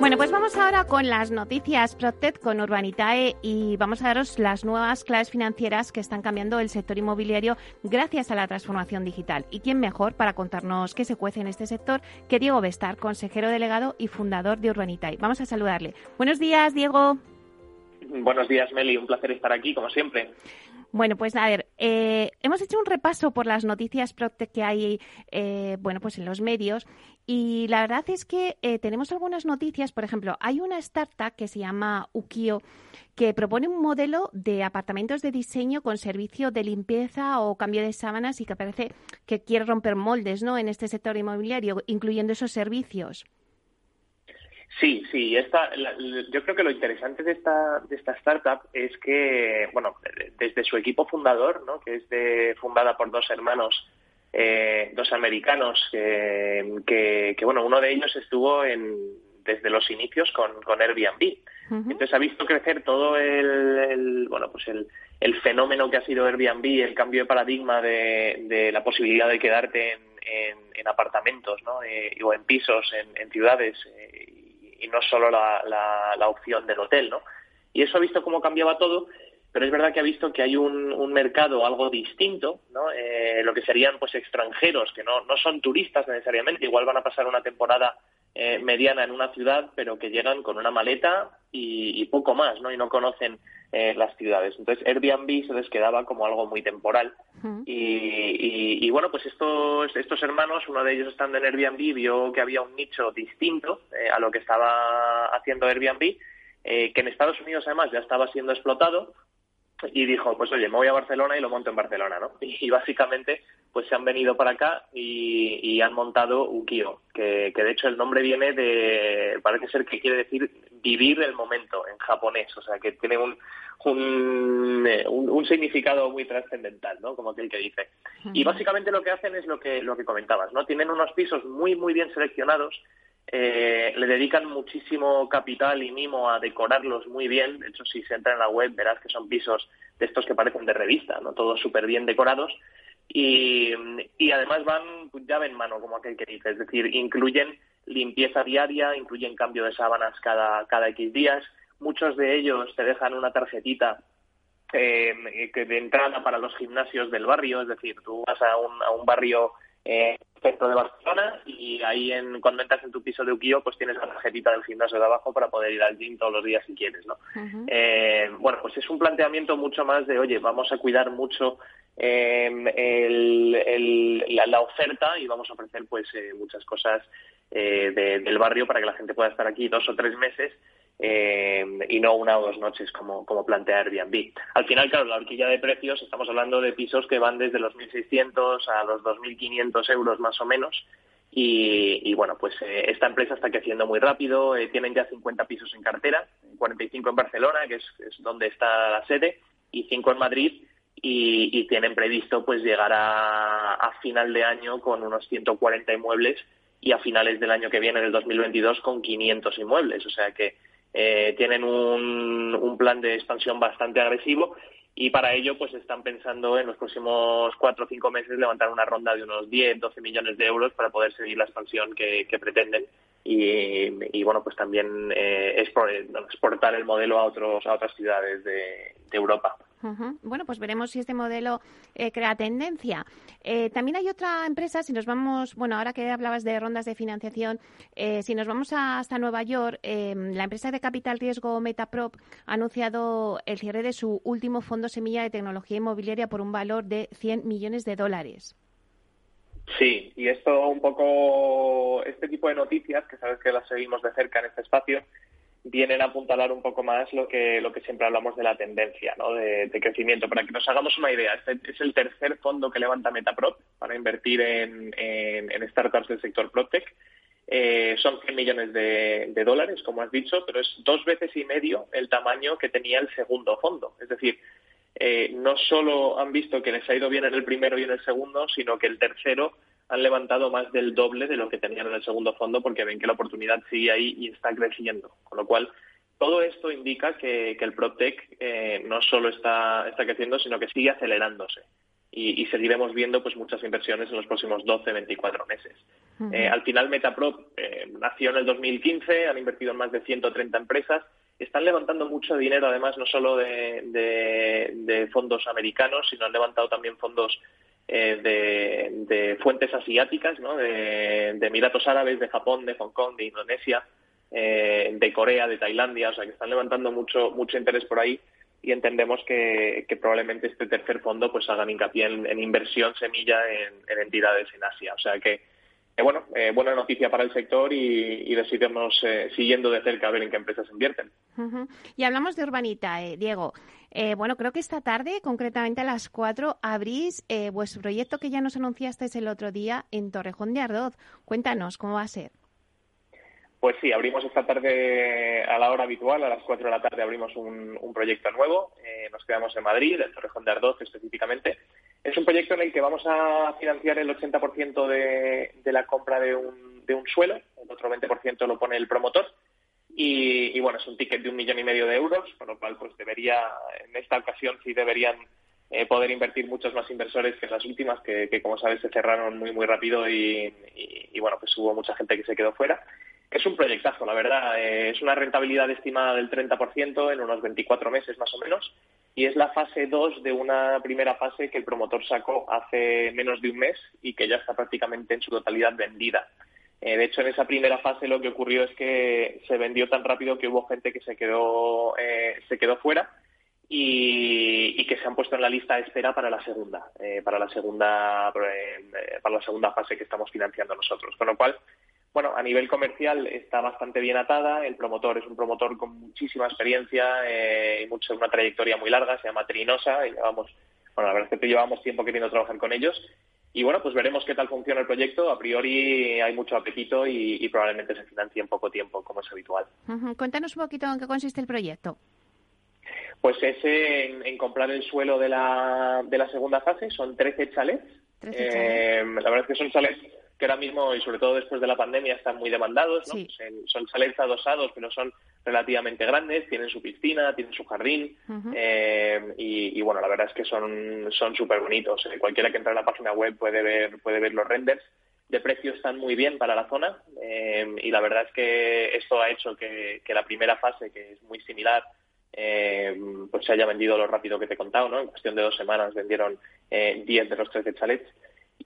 Bueno, pues vamos ahora con las noticias Protect con Urbanitae y vamos a daros las nuevas claves financieras que están cambiando el sector inmobiliario gracias a la transformación digital. ¿Y quién mejor para contarnos qué se cuece en este sector que Diego Bestar, consejero delegado y fundador de Urbanitae? Vamos a saludarle. Buenos días, Diego. Buenos días, Meli. Un placer estar aquí, como siempre. Bueno, pues a ver, eh, hemos hecho un repaso por las noticias que hay, eh, bueno, pues en los medios y la verdad es que eh, tenemos algunas noticias. Por ejemplo, hay una startup que se llama Ukio que propone un modelo de apartamentos de diseño con servicio de limpieza o cambio de sábanas y que parece que quiere romper moldes, ¿no? En este sector inmobiliario, incluyendo esos servicios. Sí, sí. Esta, yo creo que lo interesante de esta, de esta startup es que, bueno, desde su equipo fundador, ¿no? que es de, fundada por dos hermanos, eh, dos americanos, que, bueno, uno de ellos estuvo en, desde los inicios con, con Airbnb. Entonces ha visto crecer todo el, bueno, pues el, el, fenómeno que ha sido Airbnb, el cambio de paradigma de, de la posibilidad de quedarte en, en, apartamentos, ¿no? Eh, o en pisos, en, ciudades. Eh, y no solo la, la, opción del hotel, ¿no? Y eso ha visto cómo cambiaba todo, pero es verdad que ha visto que hay un, un mercado algo distinto, ¿no? Eh, lo que serían pues extranjeros, que no, no son turistas necesariamente, igual van a pasar una temporada eh, mediana en una ciudad, pero que llegan con una maleta y, poco más, ¿no? Y no conocen eh, las ciudades. Entonces, Airbnb se les quedaba como algo muy temporal. y, bueno, pues estos, estos hermanos, uno de ellos estando en Airbnb, vio que había un nicho distinto eh, a lo que estaba haciendo Airbnb, que en Estados Unidos además ya estaba siendo explotado, y dijo, pues oye, me voy a Barcelona y lo monto en Barcelona, ¿no? Y, básicamente, pues se han venido para acá y, han montado Ukio, que, que de hecho el nombre viene de, parece ser que quiere decir vivir el momento en japonés, o sea que tiene un, un, eh, un, significado muy trascendental, ¿no? Como aquel que dice. Y básicamente lo que hacen es lo que, lo que comentabas, ¿no? Tienen unos pisos muy, muy bien seleccionados, eh, le dedican muchísimo capital y mimo a decorarlos muy bien. De hecho, si se entra en la web verás que son pisos de estos que parecen de revista, no todos súper bien decorados. Y, además van llave en mano, como aquel que dice. Es decir, incluyen limpieza diaria, incluyen cambio de sábanas cada, cada X días. Muchos de ellos te dejan una tarjetita eh, de entrada para los gimnasios del barrio. Es decir, tú vas a un, a un barrio eh, centro de Barcelona y ahí en, cuando entras en tu piso de Ukio pues tienes la tarjetita del gimnasio de abajo para poder ir al gym todos los días si quieres, ¿no? eh, bueno, pues es un planteamiento mucho más de, oye, vamos a cuidar mucho eh, la, oferta y vamos a ofrecer pues eh, muchas cosas eh, del barrio para que la gente pueda estar aquí dos o tres meses eh, y no una o dos noches como, como plantea Airbnb. Al final, claro, la horquilla de precios, estamos hablando de pisos que van desde los 1.600 a los 2.500 euros más o menos. Y, bueno, pues eh, esta empresa está creciendo muy rápido, eh, tienen ya 50 pisos en cartera, 45 en Barcelona, que es, donde está la sede, y 5 en Madrid, y, tienen previsto pues llegar a, a final de año con unos 140 inmuebles y a finales del año que viene, en el 2022, con 500 inmuebles. O sea que eh, tienen un, un, plan de expansión bastante agresivo y para ello pues están pensando en los próximos cuatro o cinco meses levantar una ronda de unos 10, 12 millones de euros para poder seguir la expansión que, pretenden y, bueno pues también eh, exportar el modelo a otros a otras ciudades de Europa. Bueno, pues veremos si este modelo eh, crea tendencia. Eh, también hay otra empresa, si nos vamos, bueno, ahora que hablabas de rondas de financiación, eh, si nos vamos hasta Nueva York, la empresa de capital riesgo Metaprop ha anunciado el cierre de su último fondo semilla de tecnología inmobiliaria por un valor de 100 millones de dólares. Sí, y esto un poco, este tipo de noticias, que sabes que las seguimos de cerca en este espacio, vienen a apuntalar un poco más lo que, lo que siempre hablamos de la tendencia ¿no? de, crecimiento. Para que nos hagamos una idea, este es el tercer fondo que levanta Metaprop para invertir en, en, startups del sector PropTech. Eh, son 100 millones de, dólares, como has dicho, pero es dos veces y medio el tamaño que tenía el segundo fondo. Es decir, eh, no solo han visto que les ha ido bien en el primero y en el segundo, sino que el tercero han levantado más del doble de lo que tenían en el segundo fondo porque ven que la oportunidad sigue ahí y está creciendo. Con lo cual, todo esto indica que, el PropTech eh, no solo está, está creciendo, sino que sigue acelerándose. Y, seguiremos viendo pues muchas inversiones en los próximos 12, 24 meses. Eh, al final, Metaprop eh, nació en el 2015, han invertido en más de 130 empresas, están levantando mucho dinero, además, no solo de, de fondos americanos, sino han levantado también fondos eh, de, fuentes asiáticas, ¿no? de, Emiratos Árabes, de Japón, de Hong Kong, de Indonesia, eh, de Corea, de Tailandia, o sea que están levantando mucho, mucho interés por ahí y entendemos que, probablemente este tercer fondo pues hagan hincapié en, inversión semilla en, entidades en Asia. O sea que, eh, bueno, buena noticia para el sector y, y decidirnos siguiendo de cerca a ver en qué empresas invierten. Y hablamos de Urbanita, Diego. Eh, bueno, creo que esta tarde, concretamente a las 4, abrís eh, vuestro proyecto que ya nos anunciasteis el otro día en Torrejón de Ardoz. Cuéntanos, ¿cómo va a ser? Pues sí, abrimos esta tarde a la hora habitual, a las 4 de la tarde abrimos un, proyecto nuevo. Eh, nos quedamos en Madrid, en Torrejón de Ardoz específicamente. Es un proyecto en el que vamos a financiar el 80% de, de la compra de un, de un suelo, el otro 20% lo pone el promotor y, bueno, es un ticket de un millón y medio de euros, con lo cual pues debería, en esta ocasión sí deberían eh, poder invertir muchos más inversores que en las últimas, que, como sabes se cerraron muy muy rápido y, bueno, pues hubo mucha gente que se quedó fuera. Es un proyectazo, la verdad. Eh, es una rentabilidad estimada del 30% en unos 24 meses más o menos y es la fase 2 de una primera fase que el promotor sacó hace menos de un mes y que ya está prácticamente en su totalidad vendida. Eh, de hecho, en esa primera fase lo que ocurrió es que se vendió tan rápido que hubo gente que se quedó, eh, se quedó fuera y, que se han puesto en la lista de espera para la segunda, eh, para la segunda, para la segunda fase que estamos financiando nosotros. Con lo cual, bueno, a nivel comercial está bastante bien atada. El promotor es un promotor con muchísima experiencia y mucho, una trayectoria muy larga. Se llama Trinosa y llevamos, bueno, la verdad es que llevamos tiempo queriendo trabajar con ellos y bueno, pues veremos qué tal funciona el proyecto. A priori hay mucho apetito y, probablemente se financie en poco tiempo, como es habitual. Cuéntanos un poquito en qué consiste el proyecto. Pues es en, comprar el suelo de la, de la segunda fase. Son 13 chalets. Eh, la verdad es que son chalets que ahora mismo, y sobre todo después de la pandemia, están muy demandados. ¿no? Son chalets adosados, pero son relativamente grandes, tienen su piscina, tienen su jardín eh, y, bueno, la verdad es que son son súper bonitos. Eh, cualquiera que entre a la página web puede ver puede ver los renders. De precio están muy bien para la zona eh, y la verdad es que esto ha hecho que, la primera fase, que es muy similar, pues se haya vendido lo rápido que te he contado, ¿no? En cuestión de dos semanas vendieron 10 de los 13 chalets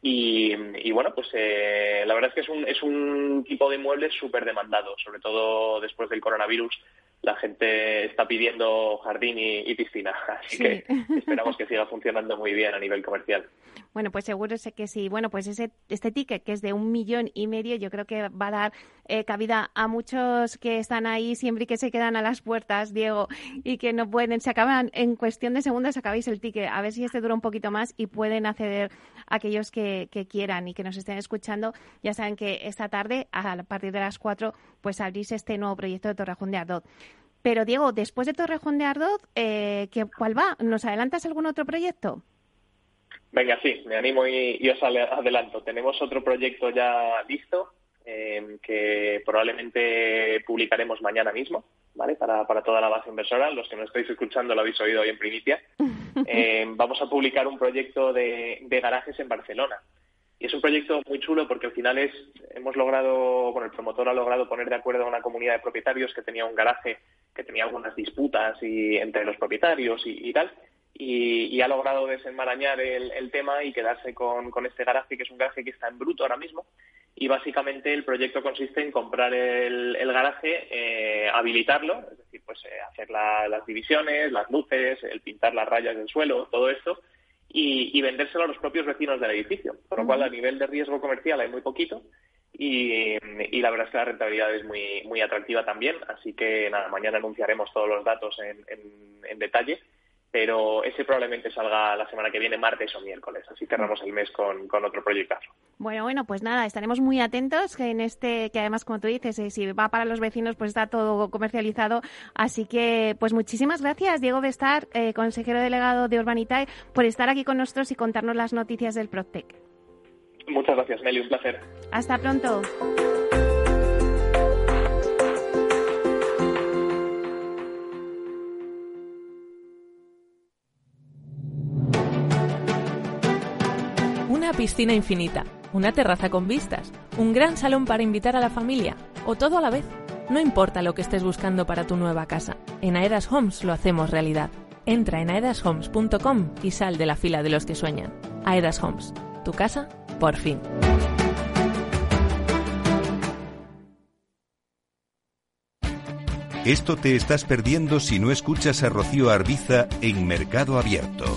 y, bueno, pues eh, la verdad es que es un, es un tipo de inmueble súper demandado, sobre todo después del coronavirus. La gente está pidiendo jardín y, piscina, así que esperamos que siga funcionando muy bien a nivel comercial. Bueno, pues seguro sé que sí. Bueno, pues ese, este ticket que es de un millón y medio, yo creo que va a dar eh, cabida a muchos que están ahí siempre y que se quedan a las puertas, Diego, y que no pueden, se acaban en cuestión de segundos, acabáis el ticket. A ver si este dura un poquito más y pueden acceder aquellos que, quieran y que nos estén escuchando. Ya saben que esta tarde, a partir de las cuatro, pues abrís este nuevo proyecto de Torrejón de Ardot. Pero Diego, después de Torrejón de Ardot, eh, ¿cuál va? ¿Nos adelantas algún otro proyecto? Venga, sí, me animo y, os adelanto. Tenemos otro proyecto ya listo em, que probablemente publicaremos mañana mismo, ¿vale? Para, para toda la base inversora. Los que no estáis escuchando lo habéis oído hoy en primicia. Em, vamos a publicar un proyecto de, de garajes en Barcelona. Y es un proyecto muy chulo porque al final es, hemos logrado, bueno, el promotor ha logrado poner de acuerdo a una comunidad de propietarios que tenía un garaje que tenía algunas disputas y, entre los propietarios y tal y, ha logrado desenmarañar el, tema y quedarse con, este garaje, que es un garaje que está en bruto ahora mismo. Y básicamente el proyecto consiste en comprar el, garaje, eh, habilitarlo, es decir, pues eh, hacer las divisiones, las luces, el pintar las rayas del suelo, todo esto, y, vendérselo a los propios vecinos del edificio. Por lo cual, a nivel de riesgo comercial hay muy poquito. Y, la verdad es que la rentabilidad es muy, muy atractiva también. Así que nada, mañana anunciaremos todos los datos en detalle pero ese probablemente salga la semana que viene, martes o miércoles. Así cerramos el mes con, otro proyectazo. Bueno, bueno, pues nada, estaremos muy atentos que en este, que además, como tú dices, eh, si va para los vecinos, pues está todo comercializado. Así que, pues muchísimas gracias, Diego Bestar, eh, consejero delegado de Urbanitae, por estar aquí con nosotros y contarnos las noticias del Proctec. Muchas gracias, Meli, un placer. Hasta pronto. Piscina infinita, una terraza con vistas, un gran salón para invitar a la familia o todo a la vez. No importa lo que estés buscando para tu nueva casa, en Aedas Homes lo hacemos realidad. Entra en aedashomes.com y sal de la fila de los que sueñan. Aedas Homes, tu casa, por fin. Esto te estás perdiendo si no escuchas a Rocío Arbiza en Mercado Abierto.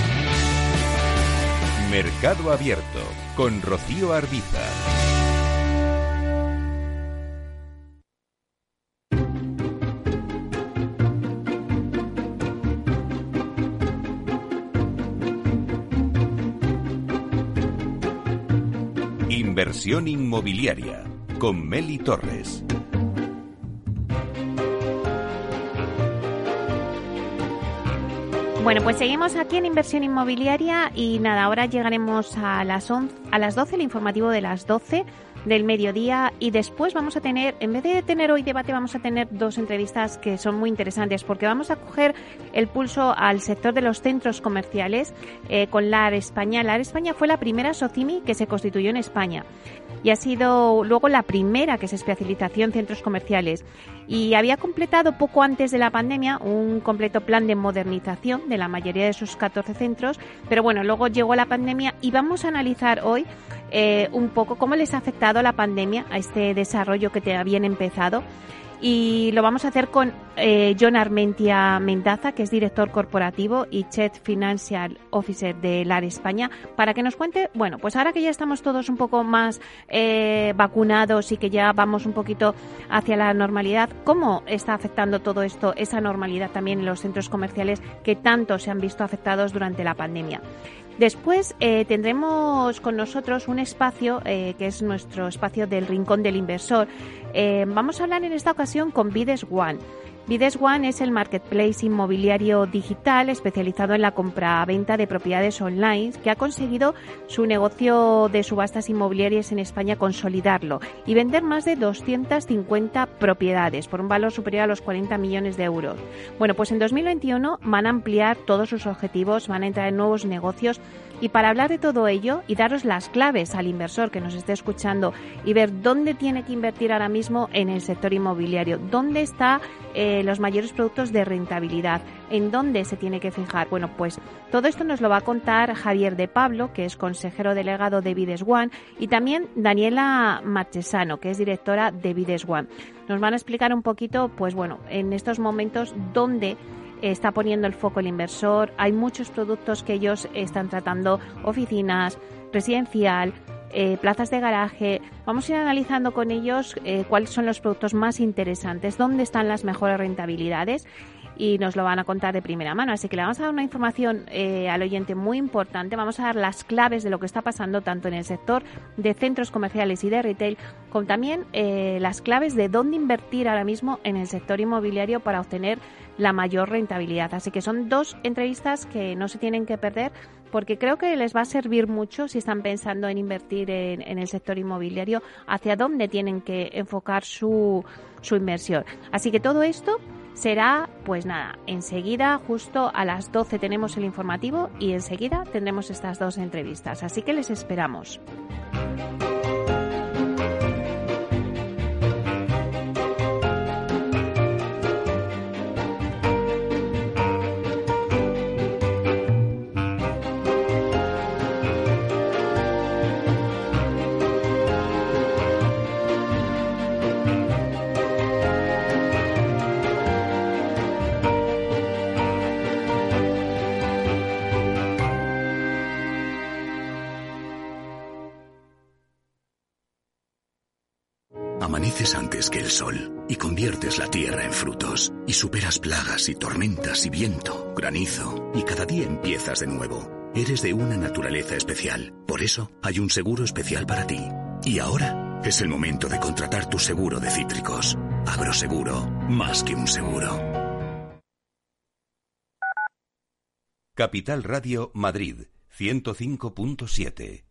Mercado Abierto con Rocío Arbiza. Inversión inmobiliaria con Meli Torres. Bueno, pues seguimos aquí en inversión inmobiliaria y nada, ahora llegaremos a las, a las 12, el informativo de las 12. Del mediodía y después vamos a tener, en vez de tener hoy debate, vamos a tener dos entrevistas que son muy interesantes porque vamos a coger el pulso al sector de los centros comerciales eh, con LAR España. LAR España fue la primera SOCIMI que se constituyó en España y ha sido luego la primera que se especializó en centros comerciales y había completado poco antes de la pandemia un completo plan de modernización de la mayoría de sus 14 centros, pero bueno, luego llegó la pandemia y vamos a analizar hoy eh, un poco cómo les ha afectado la pandemia a este desarrollo que te habían empezado y lo vamos a hacer con eh, John Armentia Mendaza, que es director corporativo y Chief Financial Officer de LAR España, para que nos cuente, bueno, pues ahora que ya estamos todos un poco más eh, vacunados y que ya vamos un poquito hacia la normalidad, ¿cómo está afectando todo esto, esa normalidad también en los centros comerciales que tanto se han visto afectados durante la pandemia? Después eh, tendremos con nosotros un espacio que es nuestro espacio del Rincón del Inversor. vamos a hablar en esta ocasión con Vides One. Bides One es el marketplace inmobiliario digital especializado en la compra-venta de propiedades online que ha conseguido su negocio de subastas inmobiliarias en España consolidarlo y vender más de 250 propiedades por un valor superior a los 40 millones de euros. Bueno, pues en 2021 van a ampliar todos sus objetivos, van a entrar en nuevos negocios y para hablar de todo ello y daros las claves al inversor que nos esté escuchando y ver dónde tiene que invertir ahora mismo en el sector inmobiliario, dónde están eh, los mayores productos de rentabilidad, en dónde se tiene que fijar. Bueno, pues todo esto nos lo va a contar Javier de Pablo, que es consejero delegado de Vides One, y también Daniela Marchesano, que es directora de Vides One. Nos van a explicar un poquito, pues bueno, en estos momentos dónde está poniendo el foco el inversor. Hay muchos productos que ellos están tratando, oficinas, residencial, eh, plazas de garaje. Vamos a ir analizando con ellos eh, cuáles son los productos más interesantes, dónde están las mejores rentabilidades y nos lo van a contar de primera mano. Así que le vamos a dar una información eh, al oyente muy importante. Vamos a dar las claves de lo que está pasando tanto en el sector de centros comerciales y de retail, como también las claves de dónde invertir ahora mismo en el sector inmobiliario para obtener la mayor rentabilidad. Así que son dos entrevistas que no se tienen que perder porque creo que les va a servir mucho si están pensando en invertir en, el sector inmobiliario, hacia dónde tienen que enfocar su, su inversión. Así que todo esto será, pues nada, enseguida, justo a las 12 tenemos el informativo y enseguida tendremos estas dos entrevistas. Así que les esperamos. Y superas plagas y tormentas y viento, granizo y cada día empiezas de nuevo. Eres de una naturaleza especial. Por eso hay un seguro especial para ti. Y ahora es el momento de contratar tu seguro de cítricos. Agroseguro, más que un seguro. Capital Radio Madrid 105.7